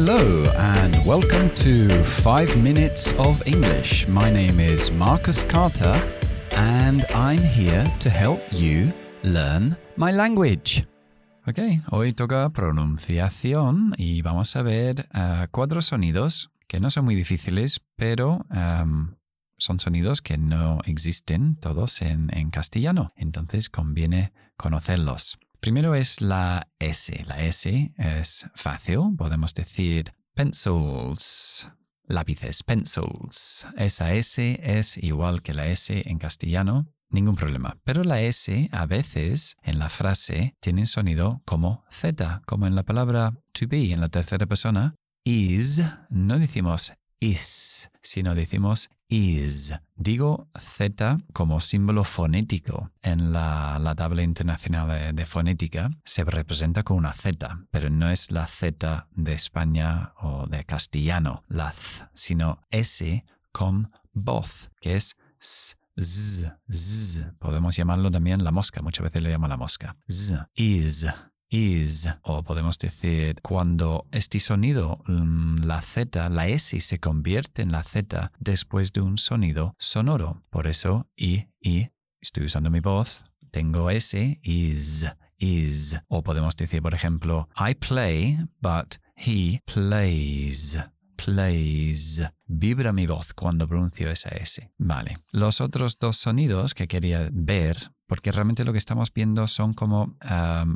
Hello, and welcome to 5 Minutes of English. My name is Marcus Carter, and I'm here to help you learn my language. Ok, hoy toca pronunciación y vamos a ver uh, cuatro sonidos que no son muy difíciles, pero um, son sonidos que no existen todos en castellano. Entonces conviene conocerlos. Primero es la S. La S es fácil. Podemos decir pencils, lápices, pencils. Esa S es igual que la S en castellano. Ningún problema. Pero la S a veces en la frase tiene sonido como Z, como en la palabra to be en la tercera persona. Is, no decimos is, sino decimos is. Digo Z como símbolo fonético. En la, tabla internacional de, fonética se representa con una Z, pero no es la Z de España o de castellano, la Z, sino S con voz, que es S. Z, z. Podemos llamarlo también la mosca, muchas veces le llama la mosca. Z, is, is, o podemos decir cuando este sonido, mm, la Z, la S se convierte en la Z después de un sonido sonoro. Por eso, y, y, estoy usando mi voz, tengo S, is, is. O podemos decir, por ejemplo, I play, but he plays plays. Vibra mi voz cuando pronuncio esa S. Vale. Los otros dos sonidos que quería ver, porque realmente lo que estamos viendo son como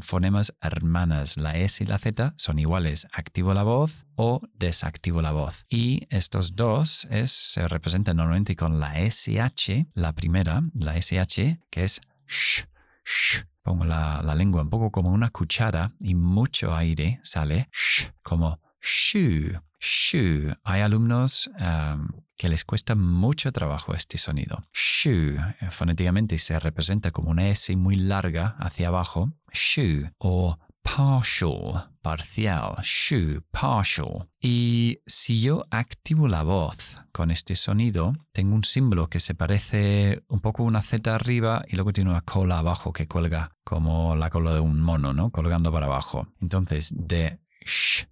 fonemas hermanas. La S y la Z son iguales. Activo la voz o desactivo la voz. Y estos dos es, se representan normalmente con la SH, la primera, la SH, que es sh, sh. Pongo la, la lengua un poco como una cuchara y mucho aire sale sh, como shu. Shu. Hay alumnos um, que les cuesta mucho trabajo este sonido. Shu. Fonéticamente se representa como una S muy larga hacia abajo. Shu. O partial, parcial, shu, partial. Y si yo activo la voz con este sonido, tengo un símbolo que se parece un poco una Z arriba y luego tiene una cola abajo que cuelga como la cola de un mono, ¿no? Colgando para abajo. Entonces, de sh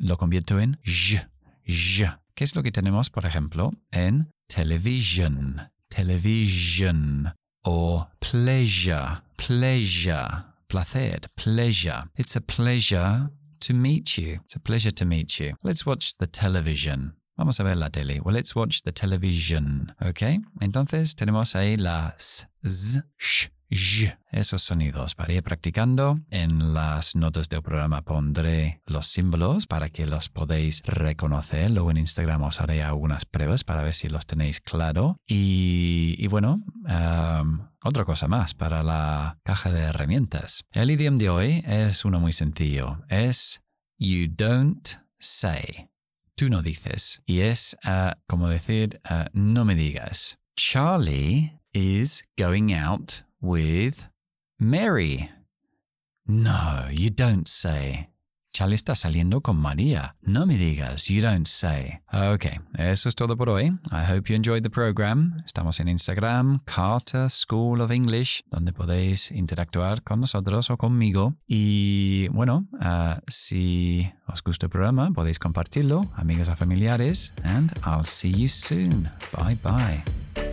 lo convierto en j, j. ¿Qué es lo que tenemos, por ejemplo, en television, television, o pleasure, pleasure, placer, pleasure. It's a pleasure to meet you. It's a pleasure to meet you. Let's watch the television. Vamos a ver la tele. Well, let's watch the television. ¿Ok? Entonces tenemos ahí las z, sh, esos sonidos para practicando. En las notas del programa pondré los símbolos para que los podéis reconocer. Luego en Instagram os haré algunas pruebas para ver si los tenéis claro. Y, bueno, otra cosa más para la caja de herramientas. El idioma de hoy es uno muy sencillo. Es you don't say. Tú no dices. Y es uh, como decir, uh, no me digas. Charlie is going out with Mary. No, you don't say. Charlie está saliendo con María. No me digas, you don't say. Ok, eso es todo por hoy. I hope you enjoyed the program. Estamos en Instagram, Carter School of English, donde podéis interactuar con nosotros o conmigo. Y bueno, uh, si os gusta el programa, podéis compartirlo, amigos o familiares. And I'll see you soon. Bye bye.